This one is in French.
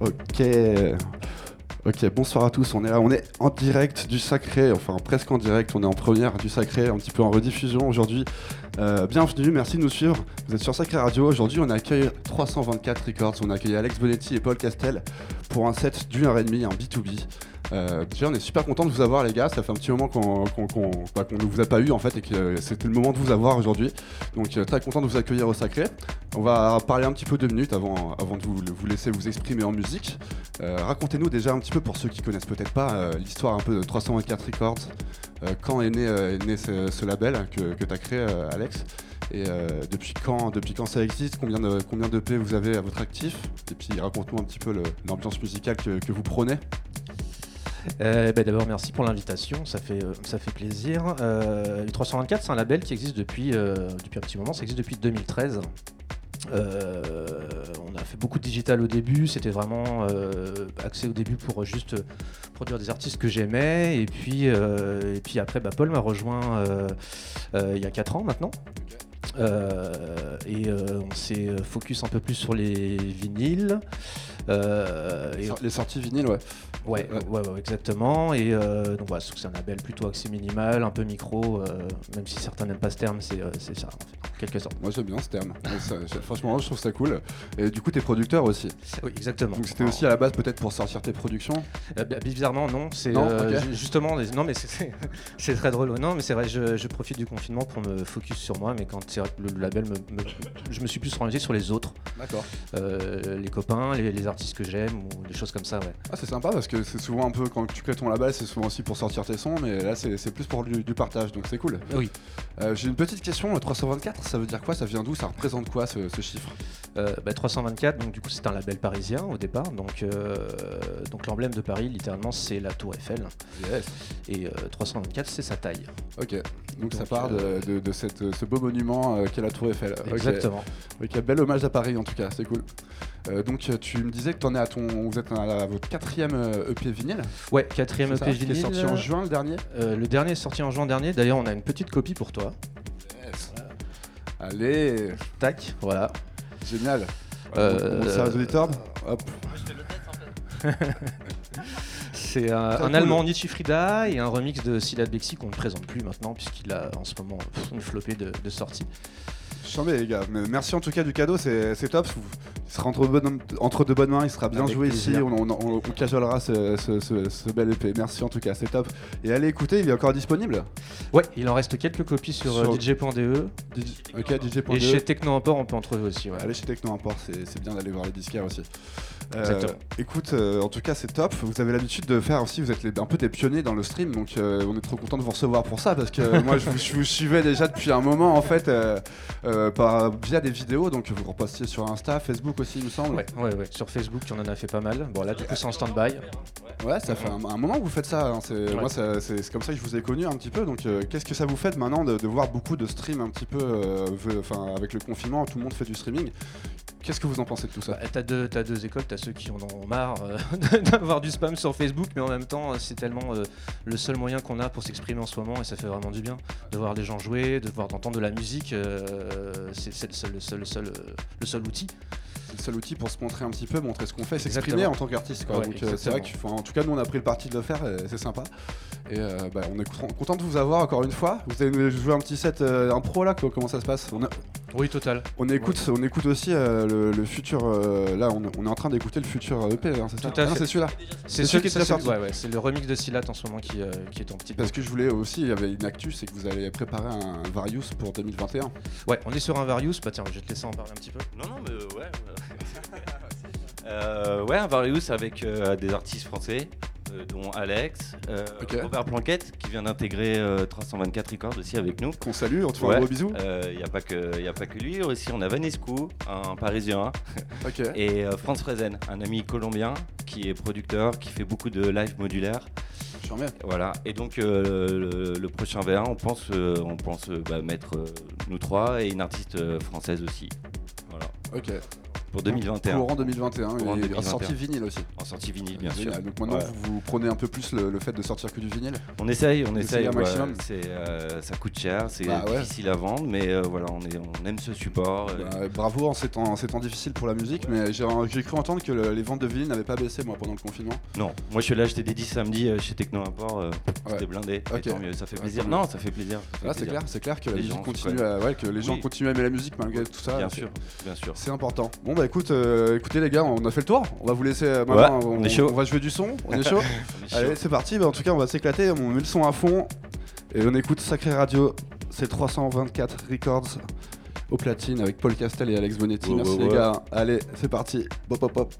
Ok. Ok, bonsoir à tous. On est on est en direct du Sacré, enfin presque en direct. On est en première du Sacré, un petit peu en rediffusion aujourd'hui. Euh, bienvenue, merci de nous suivre. Vous êtes sur Sacré Radio. Aujourd'hui, on accueille 324 Records. On accueille Alex Bonetti et Paul Castel pour un set et demie, un B2B. Euh, déjà, on est super content de vous avoir, les gars. Ça fait un petit moment qu'on bah, ne vous a pas eu en fait et que c'était le moment de vous avoir aujourd'hui. Donc, euh, très content de vous accueillir au Sacré. On va parler un petit peu deux minutes avant, avant de vous, laisser vous exprimer en musique. Euh, racontez-nous déjà un petit peu pour ceux qui connaissent peut-être pas l'histoire un peu de 324 Records. quand est né, ce, label que, que tu as créé, Alex? Et depuis, quand, depuis quand ça existe? Combien de, combien de P vous avez à votre actif? Et puis raconte-nous un petit peu l'ambiance musicale que, que vous prenez. Euh, bah, d'abord, merci pour l'invitation, ça fait, euh, ça fait plaisir. Euh, 324, c'est un label qui existe depuis, euh, depuis un petit moment, ça existe depuis 2013. On a fait beaucoup de digital au début, c'était vraiment axé au début pour juste produire des artistes que j'aimais. Et puis, et puis après, bah, Paul m'a rejoint il y a 4 ans maintenant. et on s'est focus un peu plus sur les vinyles. Et les sorties vinyles, ouais. Ouais, ouais, exactement. Et euh, donc voilà, c'est un label plutôt axé minimal, un peu micro, euh, même si certains n'aiment pas ce terme, c'est euh, ça, en quelque sorte. Moi j'aime bien ce terme. franchement, je trouve ça cool. Et du coup, t'es producteur aussi. Oui, exactement. Donc c'était aussi à la base peut-être pour sortir tes productions? Bizarrement, non. C'est justement, non, mais c'est très drôle. Non, mais c'est vrai, je, profite du confinement pour me focus sur moi, mais quand c'est le, label, me, je me suis plus orienté sur les autres. D'accord. les copains, les, les artistes que j'aime ou des choses comme ça, ouais. Ah, c'est sympa parce que c'est souvent un peu quand tu crées ton label, c'est souvent aussi pour sortir tes sons, mais là c'est plus pour du, partage, donc c'est cool. Oui. Euh, j'ai une petite question, 324, ça veut dire quoi? Ça vient d'où? Ça représente quoi ce, chiffre? 324, euh, bah, donc du coup c'est un label parisien au départ, donc, euh, donc l'emblème de Paris littéralement c'est la tour Eiffel. Et 324 c'est sa taille. Ok, donc, ça part de, cette, ce beau monument qu'est la tour Eiffel. Exactement. Ok, bel hommage à Paris en tout cas, c'est cool. Donc tu me disais que tu en es à ton, vous êtes à votre quatrième EP vinyle Ouais, quatrième EP vinyle. Qui est sorti en juin le dernier euh, Le dernier est sorti en juin dernier. D'ailleurs, on a une petite copie pour toi. Allez Tac, voilà. Génial. Euh, on Hop. C'est un, allemand Nietzsche Frida et un remix de Silas Bexi qu'on ne présente plus maintenant puisqu'il a en ce moment une flopée de, de sorties. Chambé les gars, merci en tout cas du cadeau, c'est top. Il sera entre, entre deux bonnes mains, il sera bien joué ici, on, on, cajolera ce, bel épée. Merci en tout cas, c'est top. Et allez écouter, il est encore disponible? Ouais, il en reste quelques copies sur, euh, DJ.de. ok, DJ.de. Et chez Techno Import, on peut en trouver aussi. Allez chez Techno Import, c'est bien d'aller voir les disquaires aussi. Euh, écoute, euh, en tout cas, c'est top. Vous avez l'habitude de faire aussi, vous êtes un peu des pionniers dans le stream, donc on est trop content de vous recevoir pour ça parce que moi je, vous suivais déjà depuis un moment en fait par, via des vidéos, donc vous repostiez sur Insta, Facebook aussi, il me semble. Ouais, ouais, ouais. Sur Facebook, on en a fait pas mal. Bon, là, du coup, c'est en stand-by. Ouais, ça fait un, moment que vous faites ça. Hein. C'est, Moi, c'est, comme ça que je vous ai connu un petit peu. Donc, euh, qu'est-ce que ça vous fait maintenant de, voir beaucoup de streams un petit peu, euh, enfin, avec le confinement, tout le monde fait du streaming? Qu'est-ce que vous en pensez de tout ça? Bah, T'as deux, as deux écoles, t'as ceux qui en ont marre euh, d'avoir du spam sur Facebook, mais en même temps, c'est tellement le seul moyen qu'on a pour s'exprimer en ce moment et ça fait vraiment du bien de voir les gens jouer, de voir d'entendre de la musique. c'est, le seul, le seul, le seul, le seul outil le seul outil pour se montrer un petit peu, montrer ce qu'on fait, s'exprimer en tant qu'artiste. donc euh, c'est vrai qu'en tout cas nous on a pris le parti de le faire, c'est sympa. Et euh, bah, on est content de vous avoir encore une fois. Vous avez joué un petit set euh, impro là, comment ça se passe? Oui, total. On écoute, on écoute aussi le, futur. là, on, est en train d'écouter le futur EP, hein, c'est ça? Ah C'est celui-là. C'est celui qui est sorti. Ouais, c'est le remix de Silat en ce moment qui, qui est en petit. Parce que je voulais aussi, il y avait une actu, c'est que vous allez préparer un Varius pour 2021. Ouais, on est sur un Varius. Bah tiens, je vais te laisser en parler un petit peu. Non, non, mais ouais. Euh, ouais, un Various avec euh, des artistes français, euh, dont Alex, Robert Blanquette, qui vient d'intégrer 324 Records aussi avec nous. Qu'on salue, on te fait un gros bisou. Il n'y a, pas que, a pas que lui, aussi on a Vanescu, un Parisien, et Franz Frezen, un ami colombien qui est producteur, qui fait beaucoup de live modulaire. Voilà, et donc le, prochain V1, on pense, on pense bah, mettre nous trois et une artiste française aussi. Voilà. Ok. Pour 2021. Courant 2021, en sortie vinyle aussi. En sortie vinyle, bien sûr. Donc maintenant, vous, prenez un peu plus le, fait de sortir que du vinyle On essaye, on essaye. maximum. Euh, ça coûte cher, c'est bah difficile à vendre, mais euh, voilà, on, est, on aime ce support. Bah, bravo en ces, temps, difficiles pour la musique, mais j'ai cru entendre que les ventes de vinyle n'avaient pas baissé moi pendant le confinement. Non, moi je suis là acheter des 10 samedi chez Techno Import, c'était blindé. Ça fait plaisir. Non, ça fait plaisir. c'est clair, c'est clair que la musique continue, à, que les gens continuent à aimer la musique malgré tout ça. Bien sûr, bien sûr. C'est important. Bon bah écoute, euh, écoutez les gars, on a fait le tour. On va vous laisser euh, maintenant. on, est chaud. on, va jouer du son. On est chaud. Allez, c'est parti. Bah, en tout cas, on va s'éclater. On met le son à fond et on écoute Sacré Radio. C'est 324 Records au platine avec Paul Castel et Alex Bonetti. Merci les gars. Allez, c'est parti. Pop pop pop.